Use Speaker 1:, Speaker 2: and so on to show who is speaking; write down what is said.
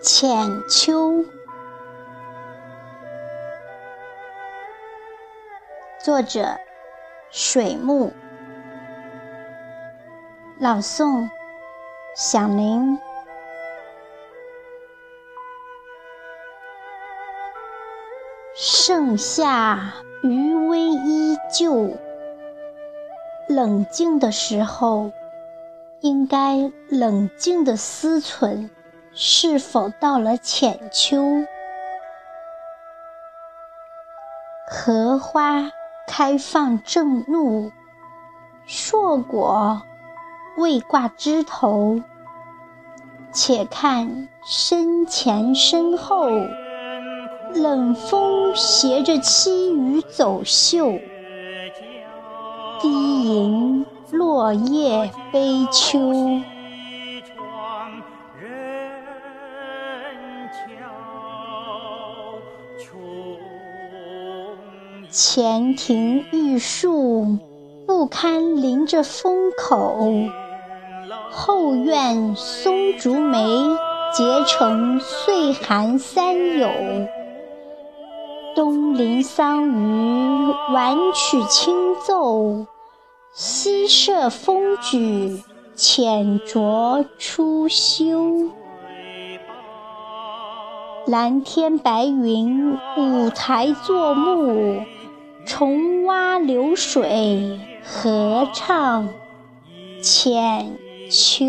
Speaker 1: 浅秋，作者水木，朗诵响铃。盛夏余威依旧，冷静的时候，应该冷静的思忖。是否到了浅秋？荷花开放正怒，硕果未挂枝头。且看身前身后，冷风携着凄雨走秀，低吟落叶悲秋。前庭玉树不堪临着风口，后院松竹梅结成岁寒三友。东邻桑榆晚曲轻奏，西舍风举浅酌初休。蓝天白云舞台作幕，虫蛙流水合唱浅秋。